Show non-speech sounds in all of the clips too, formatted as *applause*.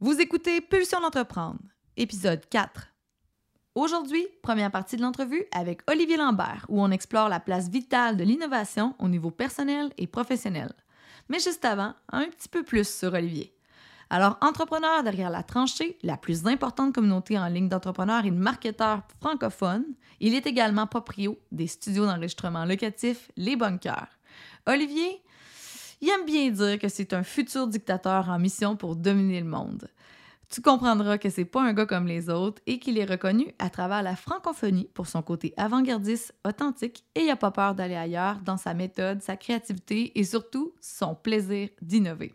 Vous écoutez Pulsion d'entreprendre, épisode 4. Aujourd'hui, première partie de l'entrevue avec Olivier Lambert, où on explore la place vitale de l'innovation au niveau personnel et professionnel. Mais juste avant, un petit peu plus sur Olivier. Alors, entrepreneur derrière la tranchée, la plus importante communauté en ligne d'entrepreneurs et de marketeurs francophones, il est également proprio des studios d'enregistrement locatifs Les Bunkers. Olivier, il aime bien dire que c'est un futur dictateur en mission pour dominer le monde. Tu comprendras que c'est pas un gars comme les autres et qu'il est reconnu à travers la francophonie pour son côté avant-gardiste, authentique et il a pas peur d'aller ailleurs dans sa méthode, sa créativité et surtout son plaisir d'innover.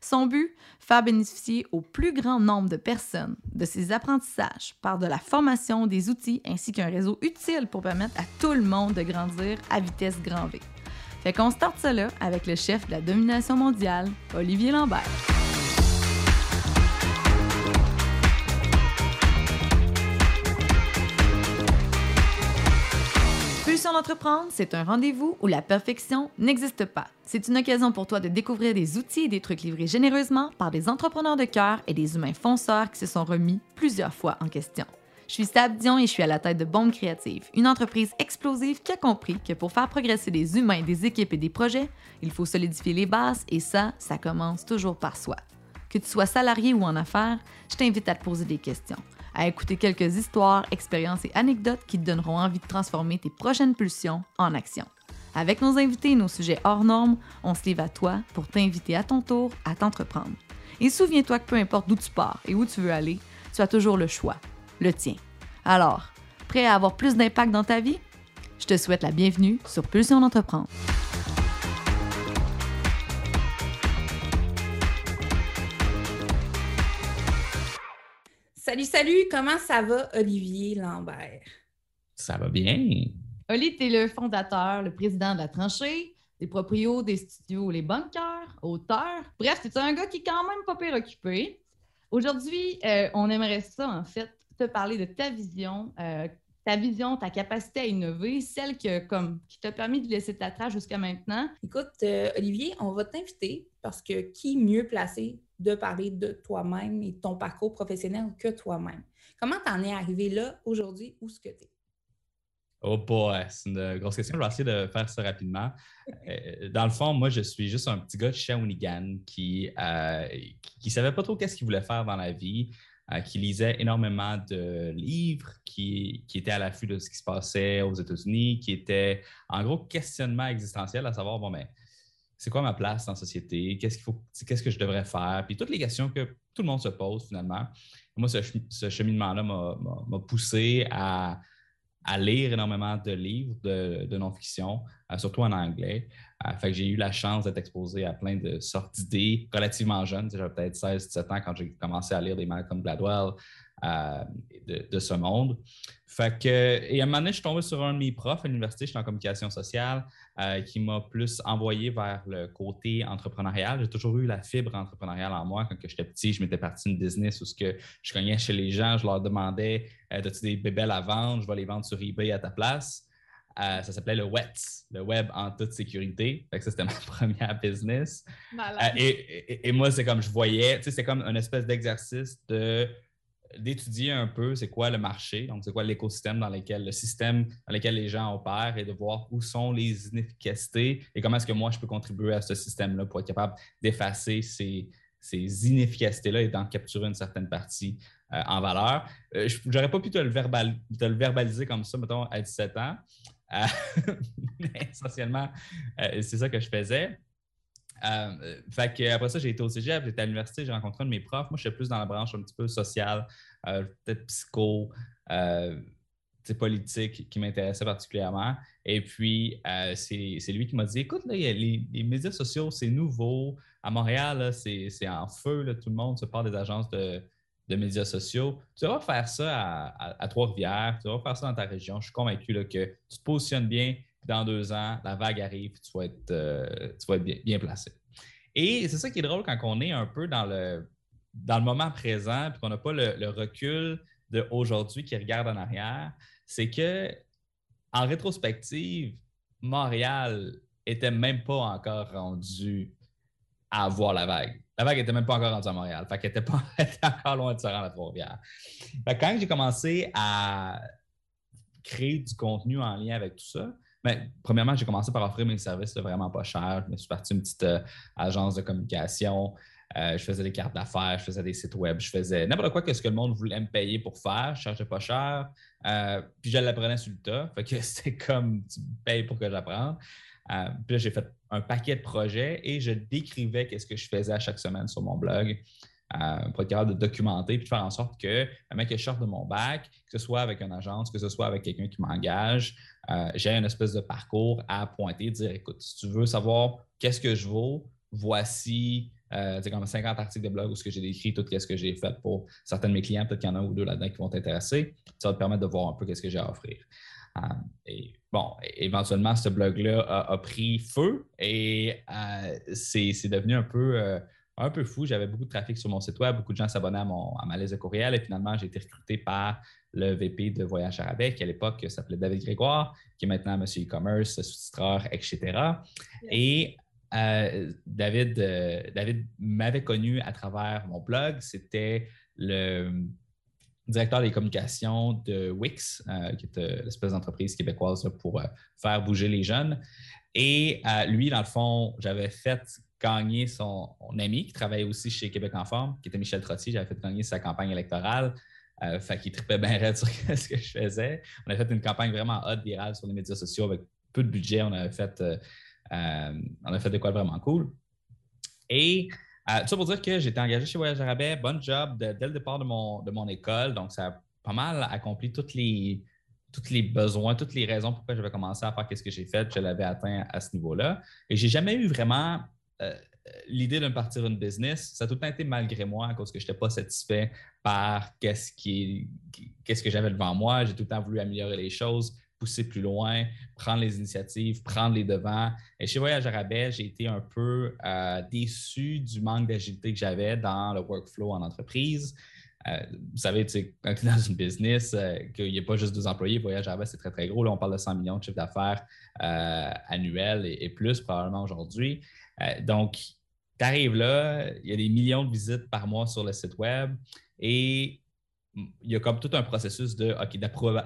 Son but, faire bénéficier au plus grand nombre de personnes de ses apprentissages par de la formation, des outils ainsi qu'un réseau utile pour permettre à tout le monde de grandir à vitesse grand V. Fait qu'on starte ça là avec le chef de la domination mondiale, Olivier Lambert. Pulsion d'entreprendre, c'est un rendez-vous où la perfection n'existe pas. C'est une occasion pour toi de découvrir des outils et des trucs livrés généreusement par des entrepreneurs de cœur et des humains fonceurs qui se sont remis plusieurs fois en question. Je suis Stab Dion et je suis à la tête de Bombe Créative, une entreprise explosive qui a compris que pour faire progresser des humains, des équipes et des projets, il faut solidifier les bases et ça, ça commence toujours par soi. Que tu sois salarié ou en affaires, je t'invite à te poser des questions, à écouter quelques histoires, expériences et anecdotes qui te donneront envie de transformer tes prochaines pulsions en action. Avec nos invités et nos sujets hors normes, on se livre à toi pour t'inviter à ton tour à t'entreprendre. Et souviens-toi que peu importe d'où tu pars et où tu veux aller, tu as toujours le choix le tien. Alors, prêt à avoir plus d'impact dans ta vie? Je te souhaite la bienvenue sur Pulsion d'entreprendre. Salut, salut, comment ça va, Olivier Lambert? Ça va bien. Oli, tu es le fondateur, le président de la tranchée, des proprios des studios Les Bunkers, auteur. Bref, tu es un gars qui est quand même pas pire occupé. Aujourd'hui, euh, on aimerait ça, en fait, te parler de ta vision, euh, ta vision, ta capacité à innover, celle que, comme, qui t'a permis de laisser ta trace jusqu'à maintenant. Écoute, euh, Olivier, on va t'inviter parce que qui mieux placé de parler de toi-même et de ton parcours professionnel que toi-même? Comment t'en es arrivé là aujourd'hui? Où est-ce que tu es? Oh boy, c'est une grosse question. Je vais essayer de faire ça rapidement. *laughs* Euh, dans le fond, moi, je suis juste un petit gars de Shawinigan qui ne savait pas trop qu'est-ce qu'il voulait faire dans la vie. Euh, qui lisait énormément de livres, qui, qui était à l'affût de ce qui se passait aux États-Unis, qui était en gros questionnement existentiel à savoir, bon, mais ben, c'est quoi ma place dans la société? Qu'est-ce qu'il faut, qu'est-ce que je devrais faire? Puis toutes les questions que tout le monde se pose finalement. Moi, ce, ce cheminement-là m'a poussé à, à lire énormément de livres de, non-fiction, euh, surtout en anglais. Euh, fait que j'ai eu la chance d'être exposé à plein de sortes d'idées relativement jeunes. J'avais peut-être 16-17 ans quand j'ai commencé à lire des Malcolm Gladwell euh, de, de, ce monde. Fait que, et à un moment donné, je suis tombé sur un de mes profs à l'université, je suis en communication sociale, euh, qui m'a plus envoyé vers le côté entrepreneurial. J'ai toujours eu la fibre entrepreneuriale en moi. Quand j'étais petit, je m'étais parti une business où ce que je cognais chez les gens, je leur demandais euh, As-tu des bébelles à vendre? Je vais les vendre sur eBay à ta place. Euh, ça s'appelait le WETS, le web en toute sécurité. Fait que ça, c'était *laughs* ma première business. et, et, moi, c'est comme je voyais, c'est comme une espèce d'exercice de d'étudier un peu c'est quoi le marché, donc c'est quoi l'écosystème dans lequel, le système dans lequel les gens opèrent et de voir où sont les inefficacités et comment est-ce que moi je peux contribuer à ce système-là pour être capable d'effacer ces, ces inefficacités-là et d'en capturer une certaine partie euh, en valeur. Euh, je pas pu te le, verbaliser comme ça, mettons, à 17 ans. Euh, *laughs* essentiellement, c'est ça que je faisais. Euh, après ça, j'ai été au cégep, j'étais à l'université, j'ai rencontré un de mes profs. Moi, je suis plus dans la branche un petit peu sociale, euh, peut-être psycho, euh, politique qui m'intéressait particulièrement. Et puis, euh, c'est lui qui m'a dit Écoute, là, les, médias sociaux, c'est nouveau. À Montréal, c'est en feu. Tout le monde se parle des agences de, de médias sociaux. Tu vas faire ça à, à, Trois-Rivières, tu vas faire ça dans ta région. Je suis convaincu là, que tu te positionnes bien, dans deux ans, la vague arrive, tu vas être, euh, tu vas être bien, placé. Et c'est ça qui est drôle quand on est un peu dans le, dans le moment présent, puis qu'on n'a pas le, recul d'aujourd'hui qui regarde en arrière, c'est que en rétrospective, Montréal était même pas encore rendu à avoir la vague. la vague n'était même pas encore rendue à Montréal. Fait qu'elle était, pas, *laughs* encore loin de se rendre à Trois-Rivières. quand j'ai commencé à créer du contenu en lien avec tout ça, ben, premièrement, j'ai commencé par offrir mes services vraiment pas chers. Je me suis parti une petite euh, agence de communication. Euh, je faisais des cartes d'affaires, je faisais des sites web, je faisais n'importe quoi que ce que le monde voulait me payer pour faire. Je ne chargeais pas cher. Euh, puis je l'apprenais sur le tas. Fait que *laughs* c'était comme tu me payes pour que j'apprenne. Puis là, j'ai fait un paquet de projets et je décrivais qu'est-ce que je faisais à chaque semaine sur mon blog. Pour être capable de documenter puis de faire en sorte que mec que je de mon bac, que ce soit avec une agence, que ce soit avec quelqu'un qui m'engage, j'ai une espèce de parcours à pointer, dire écoute, si tu veux savoir qu'est-ce que je vaux, voici euh, comme 50 articles de blog où ce que j'ai décrit tout ce que j'ai fait pour certains de mes clients. Peut-être qu'il y en a un ou deux là-dedans qui vont t'intéresser. Ça va te permettre de voir un peu ce que j'ai à offrir. Euh, et bon, éventuellement, ce blog-là a, pris feu et euh, c'est devenu un peu, un peu fou. J'avais beaucoup de trafic sur mon site web, beaucoup de gens s'abonnaient à, à ma liste de courriel et finalement, j'ai été recruté par le VP de Voyage Arabais, qui à l'époque s'appelait David Grégoire, qui est maintenant Monsieur E-commerce, sous-titreur, etc. Et euh, David, euh, David m'avait connu à travers mon blog. C'était le directeur des communications de Wix, euh, qui est l'espèce d'entreprise québécoise pour faire bouger les jeunes. Et lui, dans le fond, j'avais fait gagner son ami qui travaillait aussi chez Québec en forme, qui était Michel Trottier. J'avais fait gagner sa campagne électorale. Euh, fait qu'il tripait bien raide *laughs* sur ce que je faisais. On a fait une campagne vraiment hot, virale sur les médias sociaux avec peu de budget. On avait fait euh, on a fait des quoi vraiment cool. Et euh, tout ça pour dire que j'étais engagé chez Voyage Arabais, bon job dès le départ de mon, de mon école. Donc, ça a pas mal accompli toutes les, tous les besoins, toutes les raisons pourquoi j'avais commencé à faire ce que j'ai fait. Je l'avais atteint à ce niveau-là. Et j'ai jamais eu vraiment euh, l'idée de me partir une business. Ça a tout le temps été malgré moi à cause que je n'étais pas satisfait par qu'est-ce, qui, qu'est-ce que j'avais devant moi. J'ai tout le temps voulu améliorer les choses pousser plus loin, prendre les initiatives, prendre les devants. Et chez Voyage Arabais, j'ai été un peu euh, déçu du manque d'agilité que j'avais dans le workflow en entreprise. Euh, vous savez, quand tu es dans une business, qu'il n'y a pas juste deux employés, Voyage Arabais, c'est très, très gros. Là, on parle de 100 millions de chiffre d'affaires annuels et, plus probablement aujourd'hui. Donc, tu arrives là, il y a des millions de visites par mois sur le site web et il y a comme tout un processus de,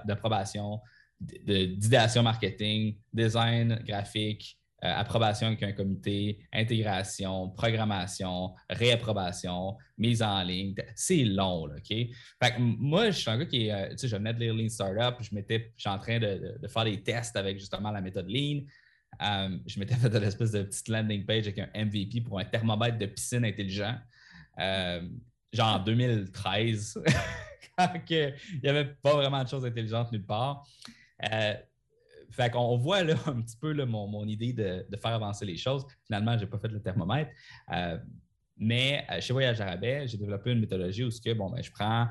d'approbation, d'idéation marketing, design graphique, euh, approbation avec un comité, intégration, programmation, réapprobation, mise en ligne. C'est long, OK? Fait que moi, je suis un gars qui euh, tu sais, je venais de lire Lean Startup, je m'étais, je suis en train de, faire des tests avec justement la méthode Lean. Euh, je m'étais fait une espèce de petite landing page avec un MVP pour un thermomètre de piscine intelligent, genre en 2013, *laughs* quand il n'y avait pas vraiment de choses intelligentes nulle part. Euh, fait qu'on voit là, un petit peu mon, idée de, faire avancer les choses. Finalement, je n'ai pas fait le thermomètre. Euh, mais euh, chez Voyage Arabais, j'ai développé une méthodologie où que, bon, ben, je prends,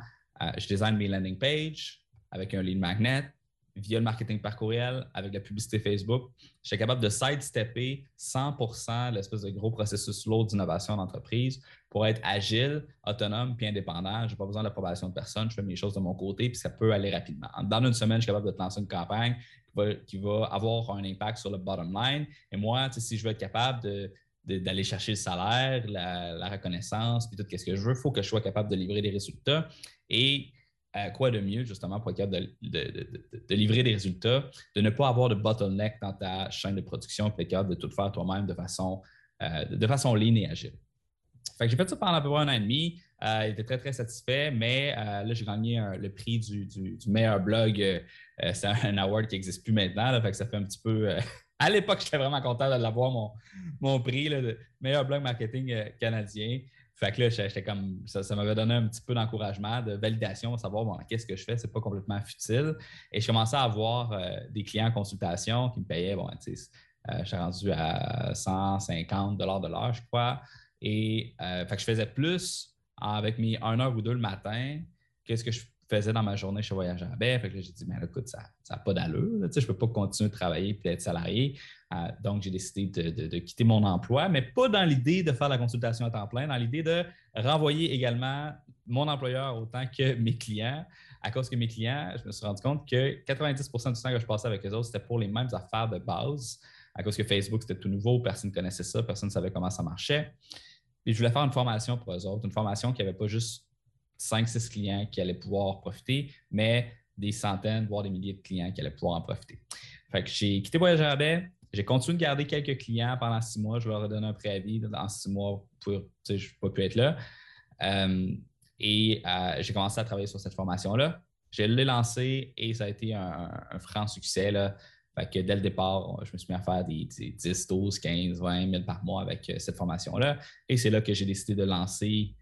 je design mes landing pages avec un lead magnet, via le marketing par courriel, avec la publicité Facebook, je suis capable de sidestepper 100% l'espèce de gros processus lourd d'innovation d'entreprise pour être agile, autonome puis indépendant. Je n'ai pas besoin d'approbation de personne. Je fais mes choses de mon côté puis ça peut aller rapidement. Dans une semaine, je suis capable de te lancer une campagne qui va, avoir un impact sur le bottom line. Et moi, si je veux être capable d'aller chercher le salaire, la, reconnaissance, puis tout ce que je veux, il faut que je sois capable de livrer des résultats. Et euh, quoi de mieux, justement, pour être capable de, livrer des résultats, de ne pas avoir de bottleneck dans ta chaîne de production, pour être capable de tout faire toi-même de façon, euh, de façon et agile. j'ai fait ça pendant à peu un an et demi. Euh, il était très, très satisfait, mais là, j'ai gagné le prix du, meilleur blog. c'est un award qui n'existe plus maintenant. ça fait un petit peu. *laughs* à l'époque, j'étais vraiment content de l'avoir, mon, mon prix, de meilleur blog marketing canadien. Fait que là, j'étais comme, ça, m'avait donné un petit peu d'encouragement, de validation, de savoir, bon, qu'est-ce que je fais, c'est pas complètement futile. Et je commençais à avoir euh, des clients en consultation qui me payaient, bon, tu sais, euh, je suis rendu à 150 de l'heure, je crois. Et euh, fait que je faisais plus avec mes 1 heure ou deux le matin qu'est-ce que je faisais dans ma journée chez Voyage en que j'ai dit, mais écoute, ça n'a pas d'allure. Je ne peux pas continuer de travailler et être salarié. Euh, donc, j'ai décidé de, quitter mon emploi, mais pas dans l'idée de faire la consultation à temps plein, dans l'idée de renvoyer également mon employeur autant que mes clients. À cause que mes clients, je me suis rendu compte que 90% du temps que je passais avec eux autres, c'était pour les mêmes affaires de base. À cause que Facebook, c'était tout nouveau, personne ne connaissait ça, personne ne savait comment ça marchait. Et je voulais faire une formation pour eux autres, une formation qui n'avait pas juste 5-6 clients qui allaient pouvoir profiter, mais des centaines, voire des milliers de clients qui allaient pouvoir en profiter. Fait que j'ai quitté Voyageur Bay, j'ai continué de garder quelques clients pendant six mois. Je leur ai donné un préavis. Dans six mois, je n'ai pas pu être là. Euh, et euh, j'ai commencé à travailler sur cette formation-là. Je l'ai lancée et ça a été un, franc succès. Fait que dès le départ, je me suis mis à faire des, 10, 12, 15, 20 000 par mois avec euh, cette formation-là. Et c'est là que j'ai décidé de lancer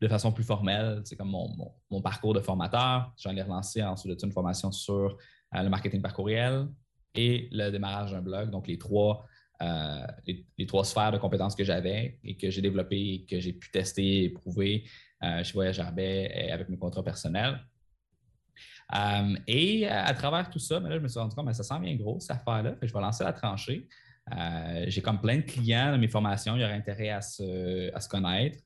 de façon plus formelle, c'est comme mon, parcours de formateur. J'en ai relancé ensuite une formation sur le marketing par courriel, et le démarrage d'un blog. Donc, les trois, euh, les, trois sphères de compétences que j'avais et que j'ai développées et que j'ai pu tester et prouver euh, chez Voyage et avec mes contrats personnels. Euh, et à, travers tout ça, mais là, je me suis rendu compte que ça sent bien gros, cette affaire-là. Je vais lancer la tranchée. j'ai comme plein de clients dans mes formations, il y aurait intérêt à se, à se connaître.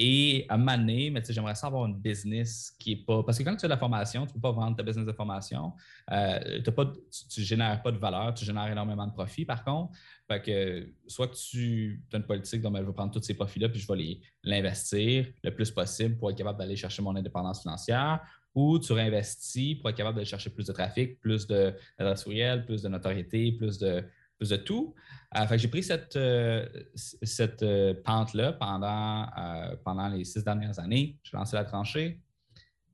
Et à moment donné, j'aimerais savoir une business qui n'est pas. Parce que quand tu fais de la formation, tu ne peux pas vendre ta business de formation. Euh, pas tu ne génères pas de valeur, tu génères énormément de profits, par contre. Fait soit que tu as une politique dont ben, je vais prendre tous ces profits-là puis je vais l'investir le plus possible pour être capable d'aller chercher mon indépendance financière, ou tu réinvestis pour être capable d'aller chercher plus de trafic, plus d'adresse courriel, plus de notoriété, plus de, de tout. Euh, j'ai pris cette, euh, euh, pente-là pendant, les six dernières années. J'ai lancé la tranchée.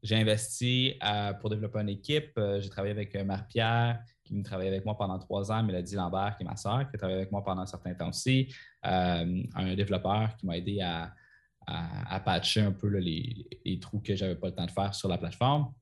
J'ai investi pour développer une équipe. j'ai travaillé avec Marie-Pierre, qui travaillé avec moi pendant trois ans, Mélodie Lambert, qui est ma soeur, qui a travaillé avec moi pendant un certain temps aussi. un développeur qui m'a aidé à, patcher un peu les, les, trous que je n'avais pas le temps de faire sur la plateforme.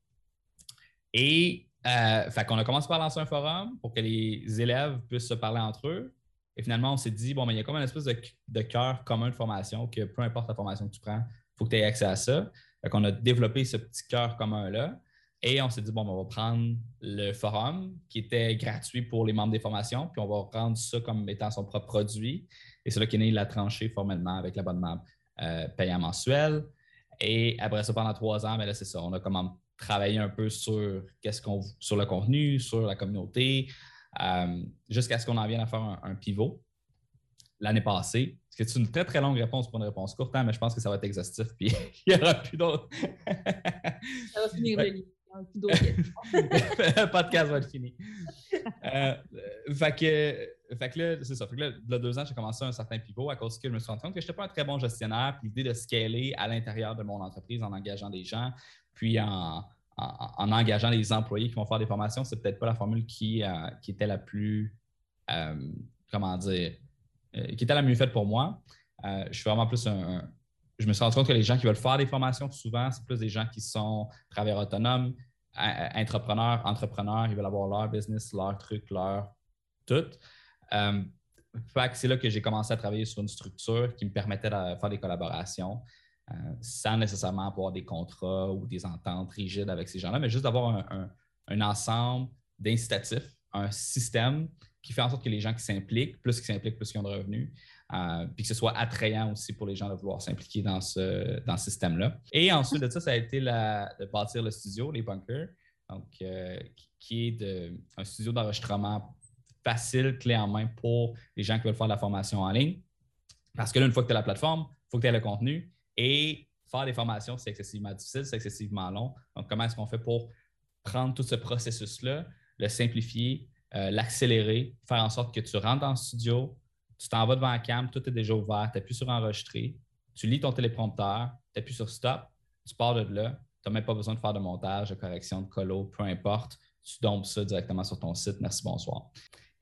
Et euh, fait qu'on a commencé par lancer un forum pour que les élèves puissent se parler entre eux. Et finalement, on s'est dit, bon, mais il y a comme une espèce de, cœur commun de formation que peu importe la formation que tu prends, il faut que tu aies accès à ça. Fait qu'on a développé ce petit cœur commun-là. Et on s'est dit, bon, ben, on va prendre le forum qui était gratuit pour les membres des formations, puis on va rendre ça comme étant son propre produit. Et c'est là qu'est né la tranchée formellement avec l'abonnement euh, payant mensuel. Et après ça, pendant trois ans, mais ben là, c'est ça. On a comme travailler un peu sur, qu'est-ce qu'on, sur le contenu, sur la communauté, euh, jusqu'à ce qu'on en vienne à faire un, pivot l'année passée. C'est une très, très longue réponse pour une réponse courte, hein, mais je pense que ça va être exhaustif, puis *laughs* il n'y aura plus d'autres. ça va finir le *laughs* le podcast va être fini. Euh, fait, que, fait que là, c'est ça. Fait que là, il y a deux ans, j'ai commencé un certain pivot à cause que je me suis rendu compte que je n'étais pas un très bon gestionnaire. Puis l'idée de scaler à l'intérieur de mon entreprise en engageant des gens, puis en, engageant des employés qui vont faire des formations, c'est peut-être pas la formule qui, euh, était la plus, euh, comment dire, euh, qui était la mieux faite pour moi. je suis vraiment plus un, Je me suis rendu compte que les gens qui veulent faire des formations, souvent, c'est plus des gens qui sont travailleurs autonomes, entrepreneurs, entrepreneurs, ils veulent avoir leur business, leur truc, leur tout. c'est là que j'ai commencé à travailler sur une structure qui me permettait de faire des collaborations. Euh, sans nécessairement avoir des contrats ou des ententes rigides avec ces gens-là, mais juste d'avoir un, ensemble d'incitatifs, un système qui fait en sorte que les gens qui s'impliquent, plus qu'ils s'impliquent, plus qu'ils ont de revenus, euh, puis que ce soit attrayant aussi pour les gens de vouloir s'impliquer dans ce, dans système-là. Et ensuite de ça, ça a été de bâtir le studio, les bunkers, donc, euh, qui est un studio d'enregistrement facile, clé en main pour les gens qui veulent faire de la formation en ligne. Parce que là, une fois que tu as la plateforme, il faut que tu aies le contenu, et faire des formations, c'est excessivement difficile, c'est excessivement long. Donc, comment est-ce qu'on fait pour prendre tout ce processus-là, le simplifier, euh, l'accélérer, faire en sorte que tu rentres dans le studio, tu t'en vas devant la cam, tout est déjà ouvert, tu appuies sur enregistrer, tu lis ton téléprompteur, tu appuies sur stop, tu pars de là, tu n'as même pas besoin de faire de montage, de correction, de colo, peu importe. Tu dompes ça directement sur ton site. Merci, bonsoir.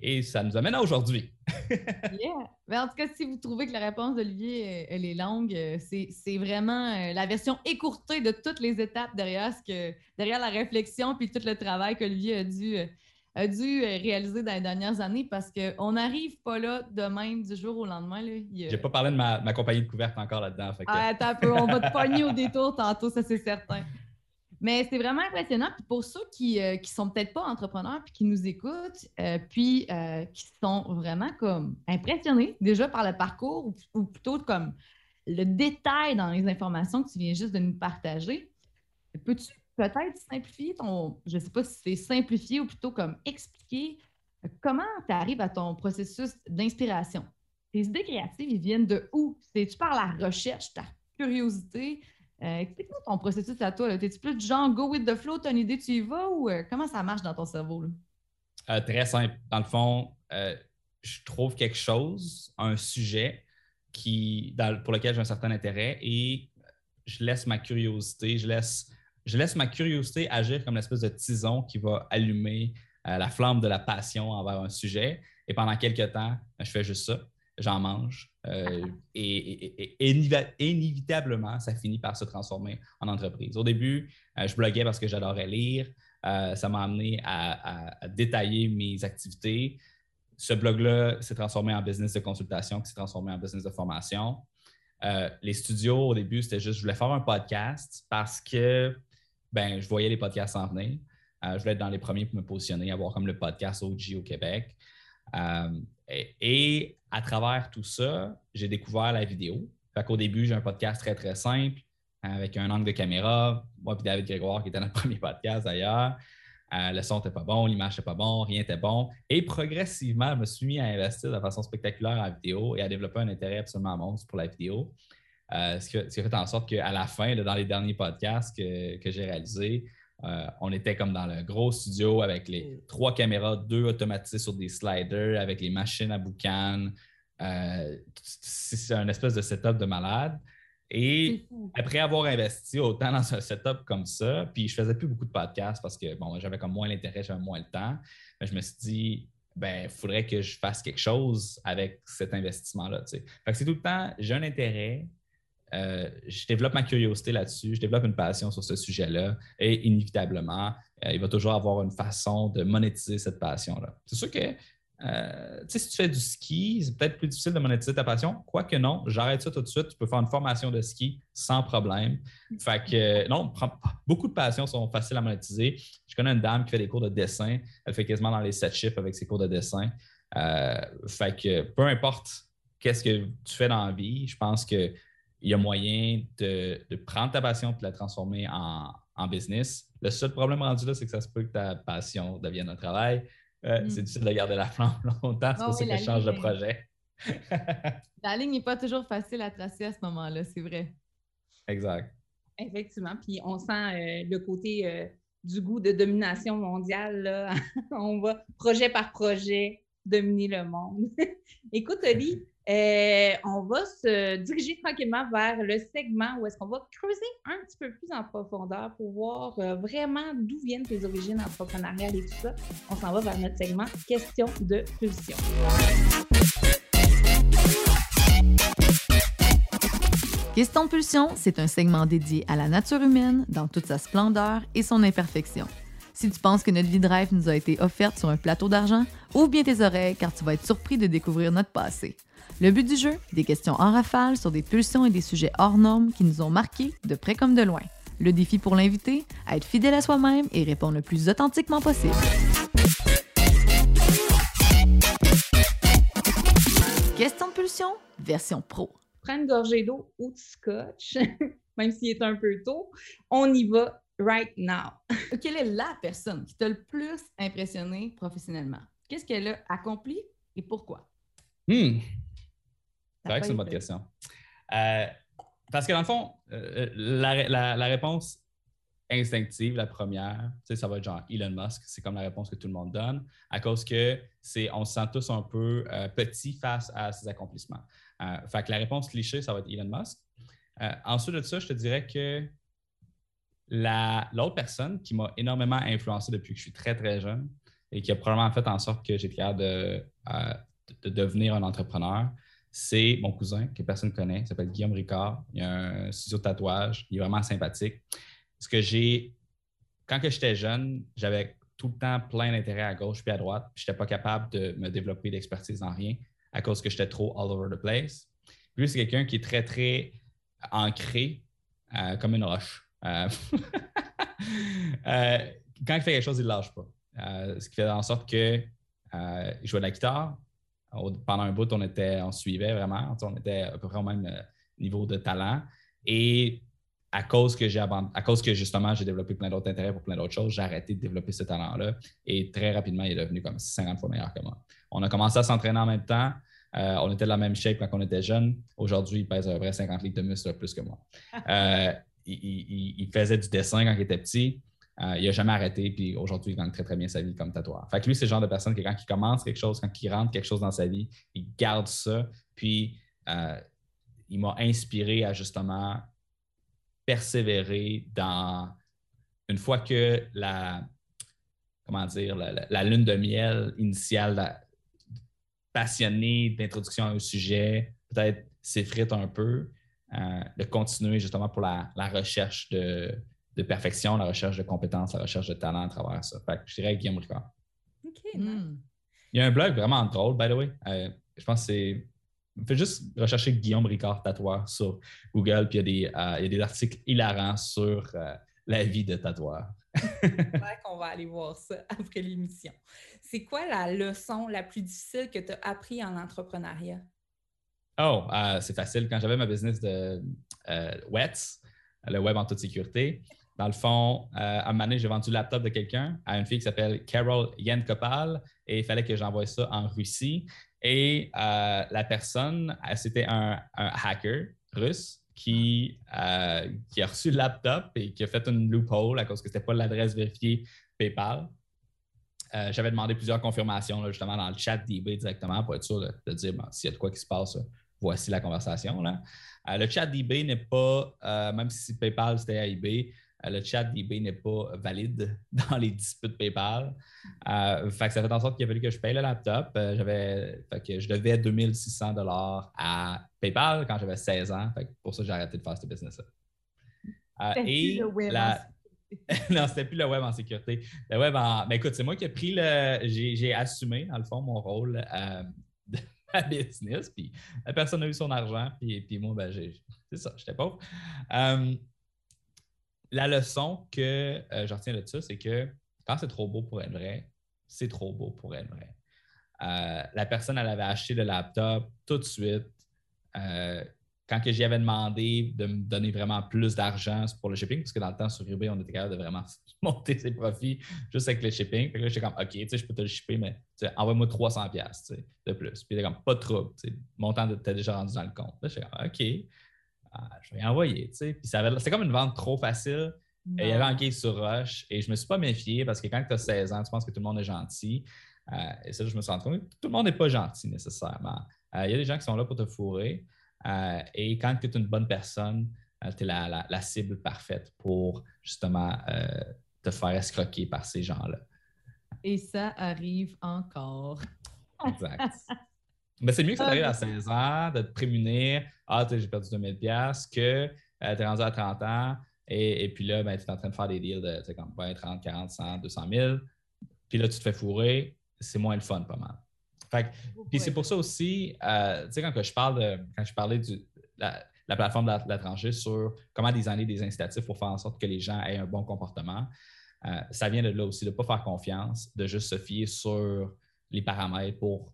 Et ça nous amène à aujourd'hui. *laughs* yeah. Mais en tout cas, si vous trouvez que la réponse d'Olivier, elle est longue, euh, c'est vraiment euh, la version écourtée de toutes les étapes derrière, ce que, derrière la réflexion puis tout le travail qu'Olivier a dû, euh, a dû réaliser dans les dernières années parce qu'on n'arrive pas là de même du jour au lendemain. Je n'ai pas parlé de ma, compagnie de couverte encore là-dedans. Ah, attends un peu, on va te pogner au détour tantôt, ça c'est certain. Mais c'est vraiment impressionnant. Puis pour ceux qui ne euh, sont peut-être pas entrepreneurs puis qui nous écoutent, euh, puis euh, qui sont vraiment comme impressionnés déjà par le parcours ou, plutôt comme le détail dans les informations que tu viens juste de nous partager, peux-tu peut-être simplifier ton, je ne sais pas si c'est simplifier ou plutôt comme expliquer comment tu arrives à ton processus d'inspiration? tes idées créatives, ils viennent de où? C'est-tu par la recherche, ta curiosité? Euh, explique-moi ton processus à toi. T'es-tu plus du genre go with the flow, t'as une idée, tu y vas ou euh, comment ça marche dans ton cerveau? Euh, très simple. Dans le fond, je trouve quelque chose, un sujet qui, pour lequel j'ai un certain intérêt et je laisse ma curiosité, je laisse, je laisse ma curiosité agir comme l'espèce de tison qui va allumer la flamme de la passion envers un sujet. Et pendant quelques temps, je fais juste ça j'en mange. Euh, et, inévitablement, ça finit par se transformer en entreprise. Au début, euh, je bloguais parce que j'adorais lire. Euh, ça m'a amené à, détailler mes activités. Ce blog-là s'est transformé en business de consultation, qui s'est transformé en business de formation. les studios, au début, c'était juste, je voulais faire un podcast parce que ben, je voyais les podcasts en venir. je voulais être dans les premiers pour me positionner, avoir comme le podcast OG au Québec. Et, à travers tout ça, j'ai découvert la vidéo. Fait qu'au début, j'ai un podcast très, très simple avec un angle de caméra. Moi et David Grégoire, qui était notre *laughs* premier podcast d'ailleurs. Euh, le son n'était pas bon, l'image n'était pas bon, rien n'était bon. Et progressivement, je me suis mis à investir de façon spectaculaire en vidéo et à développer un intérêt absolument monstre pour la vidéo. Euh, ce, qui a, fait en sorte qu'à la fin, dans les derniers podcasts que j'ai réalisés, euh, on était comme dans le gros studio avec les mm. trois caméras, deux automatisées sur des sliders, avec les machines à boucan. Euh, c'est un espèce de setup de malade. Et *laughs* après avoir investi autant dans un setup comme ça, puis je faisais plus beaucoup de podcasts parce que bon, j'avais comme moins l'intérêt, j'avais moins le temps. Mais je me suis dit, ben, il faudrait que je fasse quelque chose avec cet investissement-là. c'est tout le temps, j'ai un intérêt, euh, je développe ma curiosité là-dessus, je développe une passion sur ce sujet-là et inévitablement, euh, il va toujours avoir une façon de monétiser cette passion-là. C'est sûr que euh, si tu fais du ski, c'est peut-être plus difficile de monétiser ta passion. Quoique non, j'arrête ça tout de suite. Tu peux faire une formation de ski sans problème. Fait que non, beaucoup de passions sont faciles à monétiser. Je connais une dame qui fait des cours de dessin. Elle fait quasiment dans les sept chiffres avec ses cours de dessin. fait que peu importe qu'est-ce que tu fais dans la vie, je pense que il y a moyen de, prendre ta passion et de la transformer en, business. Le seul problème rendu là, c'est que ça se peut que ta passion devienne un travail. Euh, mm. C'est difficile de garder la flamme *laughs* longtemps, c'est pour ah ça que je change de projet. *laughs* la ligne n'est pas toujours facile à tracer à ce moment-là, c'est vrai. Exact. Effectivement. Puis on sent euh, le côté euh, du goût de domination mondiale. Là. *laughs* on va projet par projet dominer le monde. Écoute, Oli, euh, on va se diriger tranquillement vers le segment où est-ce qu'on va creuser un petit peu plus en profondeur pour voir euh, vraiment d'où viennent tes origines entrepreneuriales et tout ça. On s'en va vers notre segment Question de pulsion. Question de pulsion, c'est un segment dédié à la nature humaine dans toute sa splendeur et son imperfection. Si tu penses que notre vie de rêve nous a été offerte sur un plateau d'argent, ouvre bien tes oreilles car tu vas être surpris de découvrir notre passé. Le but du jeu, des questions en rafale sur des pulsions et des sujets hors normes qui nous ont marqués de près comme de loin. Le défi pour l'invité, être fidèle à soi-même et répondre le plus authentiquement possible. Question de pulsion, version pro. Prends une gorgée d'eau ou de scotch, *laughs* même s'il est un peu tôt. On y va right now. *laughs* Quelle est la personne qui t'a le plus impressionné professionnellement? Qu'est-ce qu'elle a accompli et pourquoi? Hmm. C'est vrai que c'est une bonne question. Euh, parce que dans le fond, euh, la, réponse instinctive, la première, ça va être genre Elon Musk, c'est comme la réponse que tout le monde donne, à cause que c'est, on se sent tous un peu euh, petits face à ses accomplissements. fait que la réponse cliché, ça va être Elon Musk. ensuite de ça, je te dirais que l'autre personne qui m'a énormément influencé depuis que je suis très, très jeune et qui a probablement fait en sorte que j'ai capable de, de devenir un entrepreneur, c'est mon cousin que personne ne connaît, il s'appelle Guillaume Ricard. Il a un studio de tatouage, il est vraiment sympathique. Ce que j'ai, quand j'étais jeune, j'avais tout le temps plein d'intérêts à gauche puis à droite, je n'étais pas capable de me développer d'expertise en rien à cause que j'étais trop all over the place. Lui, c'est quelqu'un qui est très, très ancré euh, comme une roche. Euh, *laughs* euh, quand il fait quelque chose, il ne lâche pas. ce qui fait en sorte que je joue de la guitare, pendant un bout, on, était, on suivait vraiment. On était à peu près au même euh, niveau de talent. Et à cause que j'ai à cause que justement j'ai développé plein d'autres intérêts pour plein d'autres choses, j'ai arrêté de développer ce talent-là. Et très rapidement, il est devenu comme 50 fois meilleur que moi. On a commencé à s'entraîner en même temps. on était de la même shape quand on était jeune. Aujourd'hui, il pèse un vrai 50 litres de muscle plus que moi. il, faisait du dessin quand il était petit. Il n'a jamais arrêté, puis aujourd'hui, il gagne très, très bien sa vie comme tatoueur. Fait que lui, c'est le genre de personne qui, quand il commence quelque chose, quand il rentre quelque chose dans sa vie, il garde ça, puis il m'a inspiré à justement persévérer dans une fois que la comment dire la, lune de miel initiale passionnée d'introduction à un sujet peut-être s'effrite un peu, euh, de continuer justement pour la, recherche de, perfection, la recherche de compétences, la recherche de talent à travers ça. Fait que je dirais Guillaume Ricard. OK. Hmm. Il y a un blog vraiment drôle, by the way. Euh, je pense que c'est Faites juste rechercher Guillaume Ricard tatoueur sur Google, puis il y, a des, euh, articles hilarants sur euh, la vie de tatoueur. *laughs* *laughs* qu'on va aller voir ça après l'émission. C'est quoi la leçon la plus difficile que tu as appris en entrepreneuriat? Oh, euh, c'est facile. Quand j'avais ma business de WETS, le web en toute sécurité, dans le fond, à un moment donné, j'ai vendu le laptop de quelqu'un à une fille qui s'appelle Carol Yankopal et il fallait que j'envoie ça en Russie. Et euh, la personne, euh, c'était un, hacker russe qui, euh, a reçu le laptop et qui a fait une loophole à cause que ce n'était pas l'adresse vérifiée PayPal. J'avais demandé plusieurs confirmations justement dans le chat d'eBay directement pour être sûr de, dire s'il y a de quoi qui se passe, voici la conversation. Le chat d'eBay n'est pas, même si PayPal c'était à eBay, euh, le chat d'eBay n'est pas valide *laughs* dans les disputes PayPal. Euh, fait ça fait en sorte qu'il a fallu que je paye le laptop. Euh, j'avais, que je devais 2600 dollars à PayPal quand j'avais 16 ans. pour ça, j'ai arrêté de faire ce business-là. et le web la... *laughs* non, c'était plus le web en sécurité. Le web en. Ben, écoute, c'est moi qui ai pris le. J'ai, assumé, dans le fond, mon rôle de *laughs* ma business. Puis la personne a eu son argent. Puis, puis moi, ben, j'ai... c'est ça, j'étais pauvre la leçon que euh, je retiens de ça, c'est que quand c'est trop beau pour être vrai, c'est trop beau pour être vrai. Euh, la personne, elle avait acheté le laptop tout de suite. Euh, quand j'y avais demandé de me donner vraiment plus d'argent pour le shipping, parce que dans le temps, sur eBay, on était capable de vraiment *laughs* monter ses profits juste avec le shipping. Puis là, j'étais comme, OK, je peux te le shipper, mais envoie-moi 300$ de plus. Puis il comme, pas de trouble. Mon temps était déjà rendu dans le compte. Là, j'étais comme, OK. Ah, je vais y envoyer. Tu sais. Puis c'était comme une vente trop facile. Il y avait un sur Rush et je ne me suis pas méfié parce que quand tu as 16 ans, tu penses que tout le monde est gentil. Euh, et ça, je me suis rendu compte que tout le monde n'est pas gentil nécessairement. Euh, il y a des gens qui sont là pour te fourrer. Euh, et quand tu es une bonne personne, tu es la, la, cible parfaite pour justement te faire escroquer par ces gens-là. Et ça arrive encore. Exact. *laughs* Mais c'est mieux que ça arrive à 16 ans, de te prémunir. Ah, j'ai perdu 2000$ que euh, tu es rendu à 30 ans. Et, puis là, ben, tu es en train de faire des deals de comme 20, 30, 40, 100, 200 000. Puis là, tu te fais fourrer. C'est moins le fun, pas mal. Fait puis c'est pour ça aussi, euh, tu sais, quand je parle de, quand je parlais de la, plateforme de la, tranchée sur comment designer des incitatifs pour faire en sorte que les gens aient un bon comportement, euh, ça vient de là aussi, de ne pas faire confiance, de juste se fier sur les paramètres pour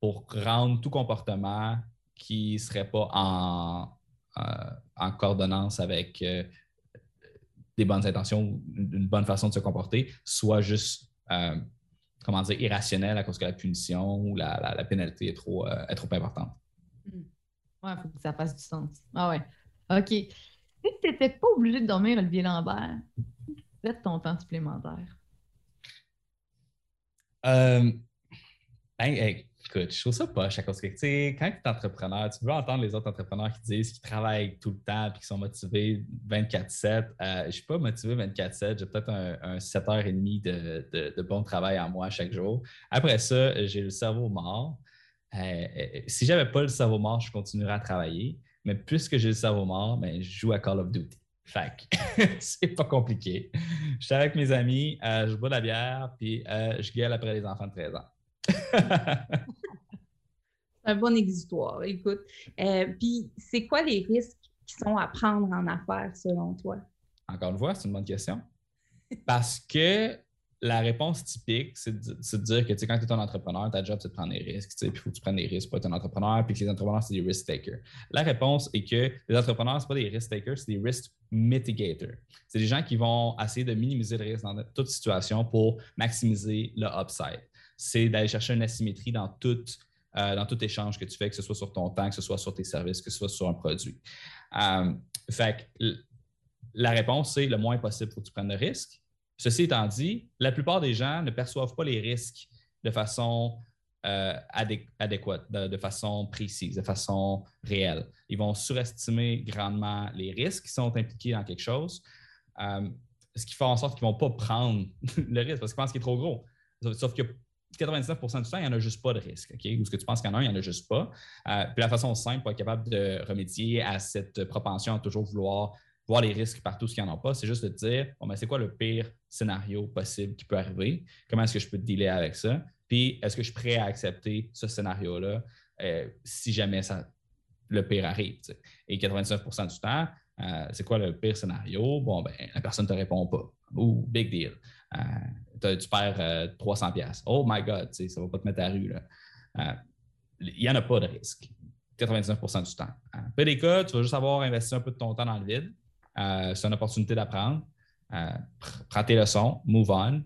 pour rendre tout comportement qui ne serait pas en, euh, en coordonnance avec euh, des bonnes intentions ou une bonne façon de se comporter, soit juste, euh, comment dire, irrationnel à cause que la punition ou la, la, pénalité est trop, est trop importante. Hmm. Oui, il faut que ça fasse du sens. Ah ouais. OK. Si tu n'étais pas obligé de dormir, Olivier Lambert, fais ton temps supplémentaire. Euh, ben, Écoute, je trouve ça poche à cause que, tu sais, quand tu es entrepreneur, tu veux entendre les autres entrepreneurs qui disent qu'ils travaillent tout le temps et qui sont motivés 24-7. Euh, je ne suis pas motivé 24-7. J'ai peut-être un, 7h30 de, de, bon travail en moi chaque jour. Après ça, j'ai le cerveau mort. Euh, euh, si j'avais pas le cerveau mort, je continuerais à travailler. Mais puisque j'ai le cerveau mort, ben, je joue à Call of Duty. Fait *laughs* c'est pas compliqué. Je suis avec mes amis, je bois de la bière, puis je gueule après les enfants de 13 ans. Un bon exutoire, écoute. Euh, puis, c'est quoi les risques qui sont à prendre en affaires selon toi? Encore une fois, c'est une bonne question. Parce que la réponse typique, c'est de, dire que quand tu es un entrepreneur, ta job, c'est de prendre des risques. Puis il faut que tu prennes des risques pour être un entrepreneur, puis que les entrepreneurs, c'est des risk takers. La réponse est que les entrepreneurs, ce pas des risk takers, c'est des risk mitigators. C'est des gens qui vont essayer de minimiser le risque dans toute situation pour maximiser le upside c'est d'aller chercher une asymétrie dans toute dans tout échange que tu fais, que ce soit sur ton temps, que ce soit sur tes services, que ce soit sur un produit. fait que la réponse, c'est le moins possible pour que tu prennes le risque. Ceci étant dit, la plupart des gens ne perçoivent pas les risques de façon euh, adéquate, de, façon précise, de façon réelle. Ils vont surestimer grandement les risques qui sont impliqués dans quelque chose, euh, ce qui fait en sorte qu'ils ne vont pas prendre *laughs* le risque parce qu'ils pensent qu'il est trop gros. Sauf que 99% du temps, il n'y en a juste pas de risque. Ou ce que tu penses qu'il y en a il n'y en a juste pas. Euh, puis la façon simple pour être capable de remédier à cette propension à toujours vouloir voir les risques partout ce qu'il n'y en a pas, c'est juste de dire bon, ben, c'est quoi le pire scénario possible qui peut arriver, comment est-ce que je peux dealer avec ça, puis est-ce que je suis prêt à accepter ce scénario-là euh, si jamais ça, le pire arrive. Et 99% du temps, euh, c'est quoi le pire scénario? Bon, ben, la personne ne te répond pas. Ou big deal. Euh, tu perds 300 pièces. Oh my God, ça ne va pas te mettre à rue. Il n'y en a pas de risque. 99% du temps. Peu des cas, tu vas juste avoir investi un peu de ton temps dans le vide. Euh, c'est une opportunité d'apprendre. Euh, prends tes leçons, move on,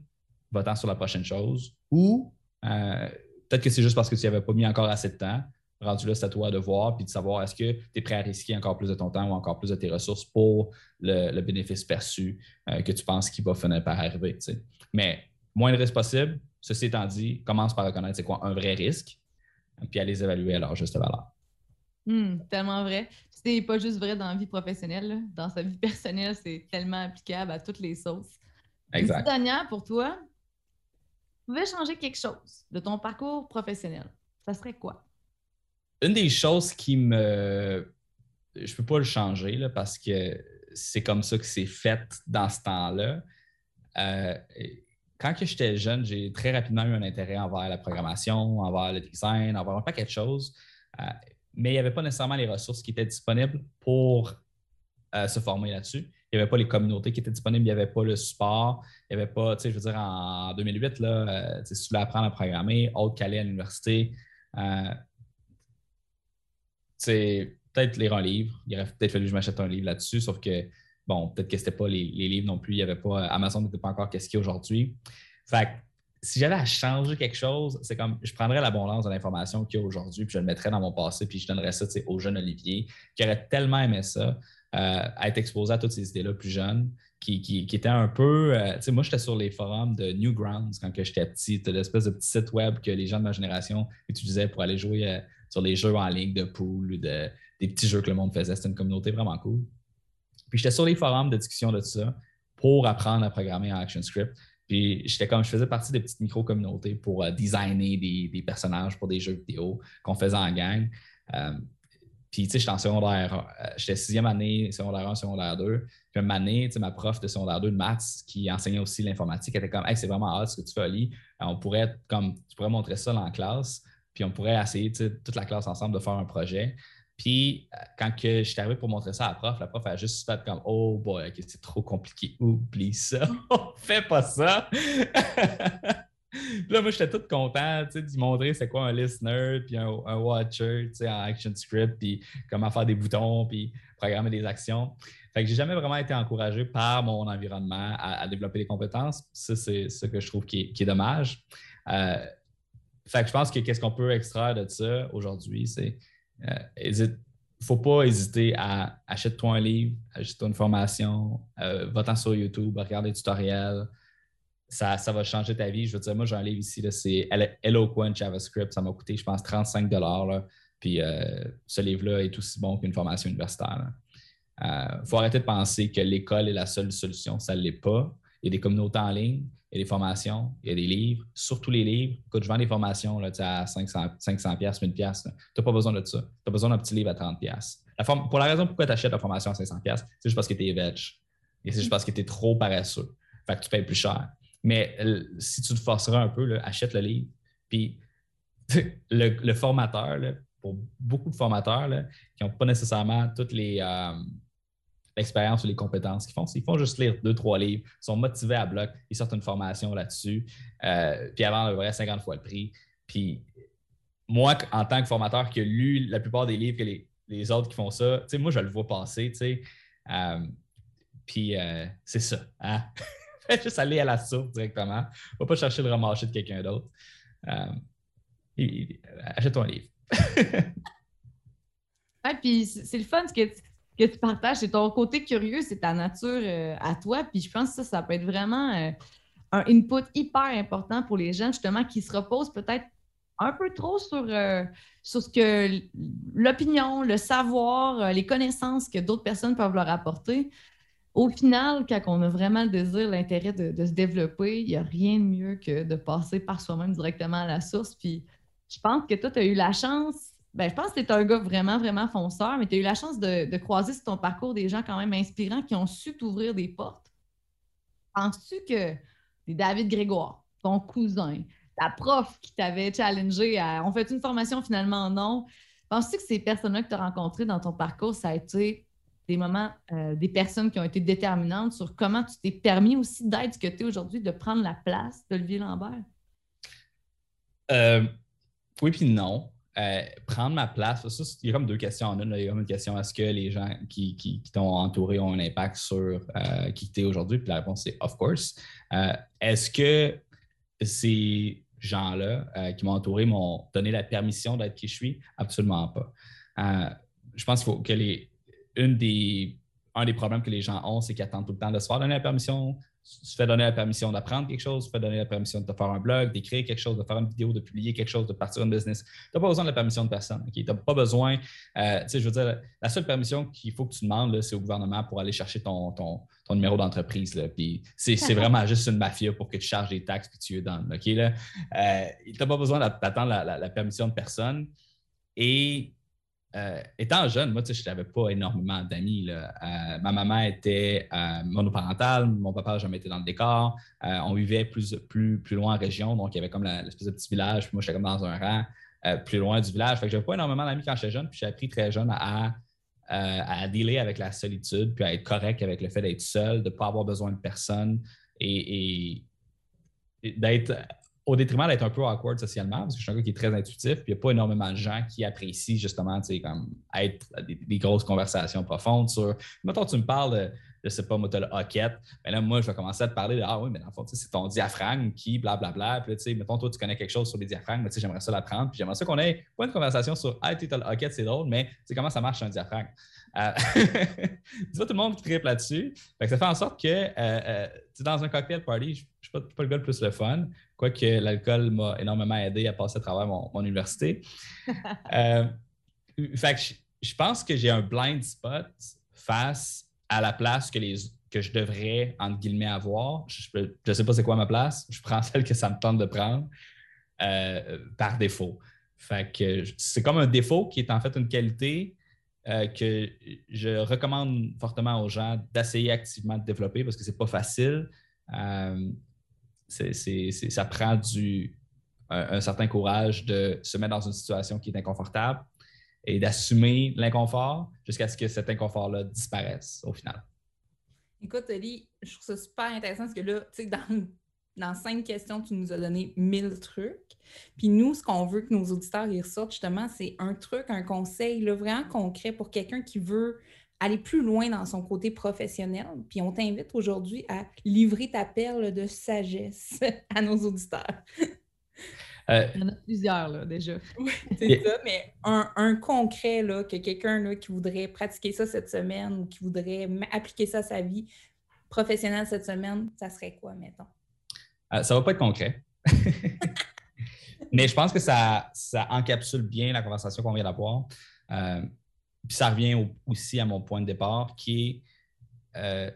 va-t'en sur la prochaine chose. Ou euh, peut-être que c'est juste parce que tu n'y avais pas mis encore assez de temps. Rendu là, c'est à toi de voir puis de savoir est-ce que tu es prêt à risquer encore plus de ton temps ou encore plus de tes ressources pour le, bénéfice perçu que tu penses qu'il va finir par arriver. Mais moins de risques possible. Ceci étant dit, commence par reconnaître c'est quoi un vrai risque, puis à les évaluer à leur juste valeur. Hmm, tellement vrai. C'est pas juste vrai dans la vie professionnelle. Dans sa vie personnelle, c'est tellement applicable à toutes les sauces. Exact. Dernière pour toi, tu pouvais changer quelque chose de ton parcours professionnel. Ça serait quoi? Une des choses qui me. Je peux pas le changer là, parce que c'est comme ça que c'est fait dans ce temps-là. Euh, quand j'étais jeune, j'ai très rapidement eu un intérêt envers la programmation, envers le design, envers un paquet de choses. Euh, mais il n'y avait pas nécessairement les ressources qui étaient disponibles pour euh, se former là-dessus. Il n'y avait pas les communautés qui étaient disponibles, il n'y avait pas le support, il n'y avait pas, tu sais, je veux dire, en 2008, là, si tu voulais apprendre à programmer, autre qu'aller à l'université, euh, peut-être lire un livre. Il aurait peut-être fallu que je m'achète un livre là-dessus, sauf que, bon, peut-être que ce n'était pas les, livres non plus. Il y avait pas, Amazon n'était pas encore qu'est-ce qu'il y a aujourd'hui. Fait si j'avais à changer quelque chose, c'est comme je prendrais l'abondance de l'information qu'il y a aujourd'hui, puis je le mettrais dans mon passé, puis je donnerais ça au jeune Olivier, qui aurait tellement aimé ça, euh, être exposé à toutes ces idées-là plus jeunes, qui, qui, était un peu. Euh, tu sais, moi, j'étais sur les forums de Newgrounds quand j'étais petit. C'était l'espèce de petit site web que les gens de ma génération utilisaient pour aller jouer euh, sur les jeux en ligne de pool ou de, des petits jeux que le monde faisait. C'était une communauté vraiment cool. Puis j'étais sur les forums de discussion de tout ça pour apprendre à programmer en ActionScript. Puis j'étais comme, je faisais partie des petites micro-communautés pour euh, designer des, personnages pour des jeux vidéo qu'on faisait en gang. Euh, puis, tu sais, j'étais en secondaire, euh, j'étais sixième année, secondaire 1, secondaire 2. Puis, une année, tu sais, ma prof de secondaire 2 de maths qui enseignait aussi l'informatique, était comme, hey, c'est vraiment hâte ce que tu fais, Ali. On pourrait, comme, tu pourrais montrer ça la classe, puis on pourrait essayer, toute la classe ensemble de faire un projet. Puis, euh, quand que je suis arrivé pour montrer ça à la prof, la prof a juste fait comme Oh boy, c'est trop compliqué, oublie ça, *laughs* fais pas ça. *laughs* puis là, moi, j'étais tout content d'y montrer c'est quoi un listener, puis un, watcher en ActionScript, puis comment faire des boutons, puis programmer des actions. Fait que j'ai jamais vraiment été encouragé par mon environnement à, développer des compétences. Ça, c'est ce que je trouve qui est, dommage. Euh, fait que je pense que qu'est-ce qu'on peut extraire de ça aujourd'hui, c'est ne faut pas hésiter à acheter toi un livre, achète-toi une formation, euh, va-t'en sur YouTube, regarde des tutoriels. Ça, ça, va changer ta vie. Je veux dire, moi, j'ai un livre ici, c'est Eloquent JavaScript. Ça m'a coûté, je pense, 35 là. Puis euh, ce livre-là est aussi bon qu'une formation universitaire. Il euh, faut arrêter de penser que l'école est la seule solution. Ça ne l'est pas. Il y a des communautés en ligne, il y a des formations, il y a des livres, surtout les livres. Écoute, je vends des formations là, à 500, 500 pièces, 1000 pièces. Tu n'as pas besoin de ça. Tu as besoin d'un petit livre à 30 pièces. pour la raison pourquoi tu achètes la formation à 500 pièces, c'est juste parce que tu es veg. Et c'est juste parce que tu es trop paresseux. Fait que tu payes plus cher. Mais si tu te forceras un peu, achète le livre. Puis *laughs* le, formateur, pour beaucoup de formateurs qui n'ont pas nécessairement toutes les, euh, l'expérience ou les compétences qu'ils font. Ils font juste lire deux, trois livres, ils sont motivés à bloc, ils sortent une formation là-dessus, euh, puis avant, le vrai 50 fois le prix. Puis moi, en tant que formateur qui a lu la plupart des livres que les, autres qui font ça, moi, je le vois passer, tu sais. Euh, puis euh, c'est ça. Hein? *laughs* juste aller à la source directement. Va pas chercher le remarcher de quelqu'un d'autre. achète ton livre. *laughs* ouais, puis c'est le fun ce que, que tu partages, c'est ton côté curieux, c'est ta nature euh, à toi. Puis je pense que ça, ça peut être vraiment euh, un input hyper important pour les gens, justement, qui se reposent peut-être un peu trop sur, euh, sur ce que l'opinion, le savoir, les connaissances que d'autres personnes peuvent leur apporter. Au final, quand on a vraiment le désir, l'intérêt de, de, se développer, il n'y a rien de mieux que de passer par soi-même directement à la source. Puis je pense que toi, tu as eu la chance ben, je pense que tu un gars vraiment, vraiment fonceur, mais tu as eu la chance de, croiser sur ton parcours des gens quand même inspirants qui ont su t'ouvrir des portes. Penses-tu que c'est David Grégoire, ton cousin, ta prof qui t'avait challengé à on fait une formation finalement non? Penses-tu que ces personnes-là que tu as rencontrées dans ton parcours, ça a été des moments, euh, des personnes qui ont été déterminantes sur comment tu t'es permis aussi d'être ce que tu es aujourd'hui, de prendre la place d'Olivier Lambert? Euh, oui, puis non. Euh, prendre ma place, il y a comme deux questions en une. Il y a comme une question est-ce que les gens qui, t'ont entouré ont un impact sur euh, qui tu es aujourd'hui? Puis la réponse c'est of course. Euh, est-ce que ces gens-là qui m'ont entouré m'ont donné la permission d'être qui je suis? Absolument pas. je pense qu'il faut que les. Une des, un des problèmes que les gens ont, c'est qu'ils attendent tout le temps de se faire donner la permission tu fais donner la permission d'apprendre quelque chose, tu fais donner la permission de te faire un blog, d'écrire quelque chose, de faire une vidéo, de publier quelque chose, de partir un business. Tu n'as pas besoin de la permission de personne. Tu n'as pas besoin, euh, tu sais, je veux dire, la seule permission qu'il faut que tu demandes, c'est au gouvernement pour aller chercher ton, ton, numéro d'entreprise. Puis c'est vraiment juste une mafia pour que tu charges des taxes que tu veux donnes. OK? Là? Euh, tu n'as pas besoin d'attendre la, la, permission de personne. Et euh, étant jeune, moi, je n'avais pas énormément d'amis. Euh, ma maman était euh, monoparentale, mon papa n'a jamais été dans le décor. on vivait plus, plus, plus loin en région, donc il y avait comme l'espèce de petit village. Puis moi, j'étais comme dans un rang plus loin du village. Fait que j'avais pas énormément d'amis quand j'étais jeune, puis j'ai appris très jeune à, à dealer avec la solitude, puis à être correct avec le fait d'être seul, de ne pas avoir besoin de personne et d'être au détriment d'être un peu awkward socialement, parce que je suis un gars qui est très intuitif, puis il n'y a pas énormément de gens qui apprécient justement, tu sais, comme être des, grosses conversations profondes sur. Mettons, tu me parles de, je sais pas, moi, le hockey, mais là, moi, je vais commencer à te parler de Ah oui, mais dans le fond, c'est ton diaphragme qui, blablabla. Puis, tu sais, mettons, toi, tu connais quelque chose sur les diaphragmes, mais tu sais, j'aimerais ça l'apprendre. Puis, j'aimerais ça qu'on ait pas une conversation sur Ah, tu le hockey, c'est drôle, mais sais, comment ça marche un diaphragme? Euh, *laughs* vois, tout le monde qui tripe là-dessus. ça fait en sorte que, euh, euh, dans un cocktail party, je ne suis pas, pas, le gars le plus le fun, quoique l'alcool m'a énormément aidé à passer à travers mon, université. *laughs* Euh, fait que je, pense que j'ai un blind spot face à la place que, les, que je devrais, entre guillemets, avoir. Je ne sais pas c'est quoi ma place. Je prends *laughs* celle que ça me tente de prendre par défaut. Fait que c'est comme un défaut qui est en fait une qualité euh, que je recommande fortement aux gens d'essayer activement de développer parce que c'est pas facile. Euh, ça prend du, un, certain courage de se mettre dans une situation qui est inconfortable et d'assumer l'inconfort jusqu'à ce que cet inconfort-là disparaisse au final. Écoute, Oli, je trouve ça super intéressant parce que là, tu sais, dans dans cinq questions, tu nous as donné mille trucs. Puis nous, ce qu'on veut que nos auditeurs y ressortent, justement, c'est un truc, un conseil là, vraiment concret pour quelqu'un qui veut aller plus loin dans son côté professionnel. Puis on t'invite aujourd'hui à livrer ta perle de sagesse *laughs* à nos auditeurs. Euh, Il y en a plusieurs, là, déjà. *laughs* Oui, c'est ça, mais un, concret, là, que quelqu'un qui voudrait pratiquer ça cette semaine ou qui voudrait appliquer ça à sa vie professionnelle cette semaine, ça serait quoi, mettons? Euh, ça ne va pas être concret. *laughs* Mais je pense que ça, ça encapsule bien la conversation qu'on vient d'avoir. Euh, puis ça revient aussi à mon point de départ, qui est euh,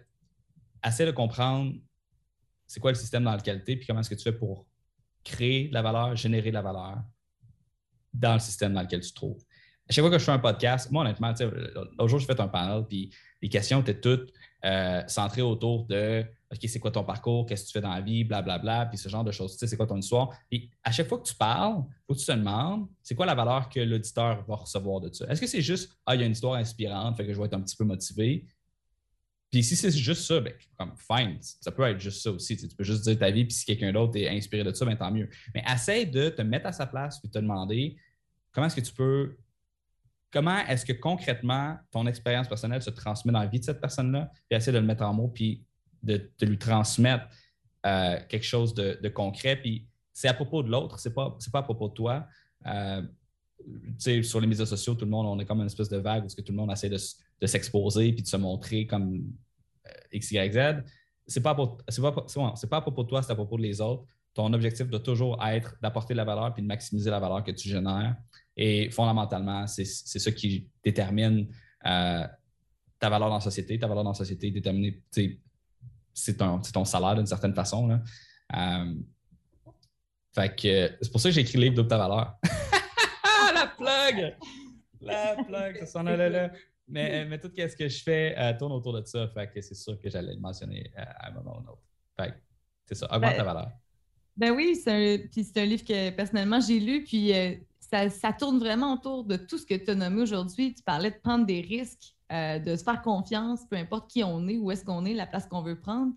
assez de comprendre c'est quoi le système dans lequel tu es, puis comment est-ce que tu fais pour créer de la valeur, générer de la valeur dans le système dans lequel tu te trouves. À chaque fois que je fais un podcast, moi, honnêtement, l'autre jour, j'ai fait un panel, puis les questions étaient toutes centrées autour de OK, c'est quoi ton parcours, qu'est-ce que tu fais dans la vie, blablabla, bla, bla, puis ce genre de choses. Tu sais, c'est quoi ton histoire? Puis à chaque fois que tu parles, il faut que tu te demandes, c'est quoi la valeur que l'auditeur va recevoir de ça? Est-ce que c'est juste, ah, il y a une histoire inspirante, fait que je vais être un petit peu motivé? Puis si c'est juste ça, ben, comme fine, ça peut être juste ça aussi. Tu, peux juste dire ta vie, puis si quelqu'un d'autre est inspiré de ça, ben, tant mieux. Mais essaie de te mettre à sa place puis te demander comment est-ce que tu peux comment est-ce que concrètement ton expérience personnelle se transmet dans la vie de cette personne-là, puis essaie de le mettre en mots, puis de, lui transmettre euh, quelque chose de, concret. Puis c'est à propos de l'autre, c'est pas, pas à propos de toi. euh, sur les médias sociaux, tout le monde, on est comme une espèce de vague où que tout le monde essaie de, s'exposer puis de se montrer comme euh, X, Y, Z. C'est pas, pas, pas à propos de toi, c'est à propos des autres. Ton objectif doit toujours être d'apporter de la valeur puis de maximiser la valeur que tu génères. Et fondamentalement, c'est ça qui détermine euh, ta valeur dans la société. Ta valeur dans la société est déterminée, c'est ton, salaire d'une certaine façon. Là. Euh, fait que c'est pour ça que j'ai écrit le livre de ta valeur. la plug! La plug, ça s'en allait là. Mais, mais tout ce que je fais euh, tourne autour de ça. Fait que c'est sûr que j'allais le mentionner à un moment ou un autre. Fait que c'est ça, augmente ta ben, valeur. Ben oui, c'est un, un, livre que personnellement j'ai lu, puis ça, tourne vraiment autour de tout ce que tu as nommé aujourd'hui. Tu parlais de prendre des risques, euh, de se faire confiance, peu importe qui on est, où est-ce qu'on est, la place qu'on veut prendre.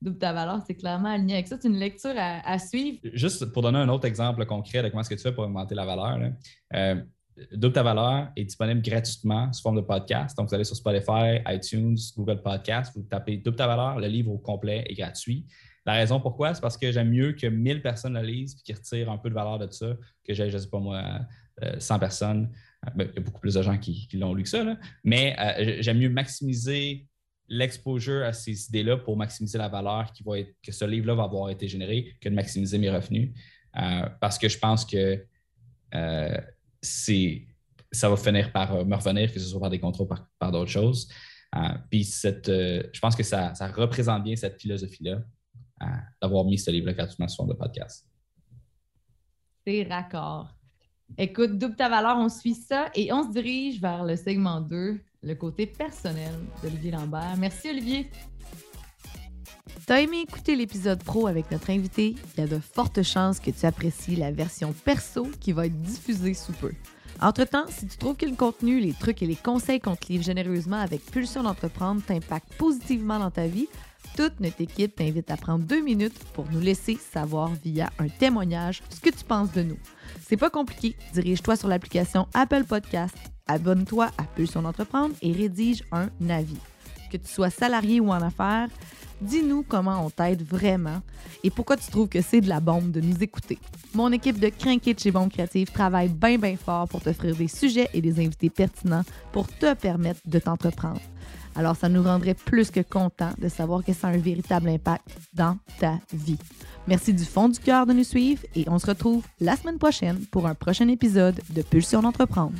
Double ta valeur, c'est clairement aligné avec ça. C'est une lecture à, suivre. Juste pour donner un autre exemple concret de comment est-ce que tu fais pour augmenter la valeur. Euh, Double ta valeur est disponible gratuitement sous forme de podcast. Donc, vous allez sur Spotify, iTunes, Google Podcast, vous tapez Double ta valeur, le livre au complet est gratuit. La raison pourquoi, c'est parce que j'aime mieux que 1000 personnes le lisent et qu'ils retirent un peu de valeur de ça que j'ai, je ne sais pas moi, 100 euh, personnes. Euh, ben, il y a beaucoup plus de gens qui, l'ont lu que ça. Mais euh, j'aime mieux maximiser l'exposure à ces idées-là pour maximiser la valeur qui va être, que ce livre-là va avoir été généré que de maximiser mes revenus. parce que je pense que ça va finir par me revenir, que ce soit par des contrats ou par, d'autres choses. puis je pense que ça représente bien cette philosophie-là d'avoir mis ce livre-là gratuitement sur de podcast. C'est raccord. Écoute, double ta valeur, on suit ça et on se dirige vers le segment 2, le côté personnel d'Olivier Lambert. Merci Olivier. T'as aimé écouter l'épisode pro avec notre invité? Il y a de fortes chances que tu apprécies la version perso qui va être diffusée sous peu. Entre-temps, si tu trouves que le contenu, les trucs et les conseils qu'on te livre généreusement avec Pulsion d'entreprendre t'impactent positivement dans ta vie, toute notre équipe t'invite à prendre deux minutes pour nous laisser savoir via un témoignage ce que tu penses de nous. C'est pas compliqué. Dirige-toi sur l'application Apple Podcast, abonne-toi à Pulsion d'entreprendre et rédige un avis. Que tu sois salarié ou en affaires, dis-nous comment on t'aide vraiment et pourquoi tu trouves que c'est de la bombe de nous écouter. Mon équipe de Crinquet chez Bombe Créative travaille bien bien fort pour t'offrir des sujets et des invités pertinents pour te permettre de t'entreprendre. Alors, ça nous rendrait plus que content de savoir que ça a un véritable impact dans ta vie. Merci du fond du cœur de nous suivre et on se retrouve la semaine prochaine pour un prochain épisode de Pulsion d'entreprendre.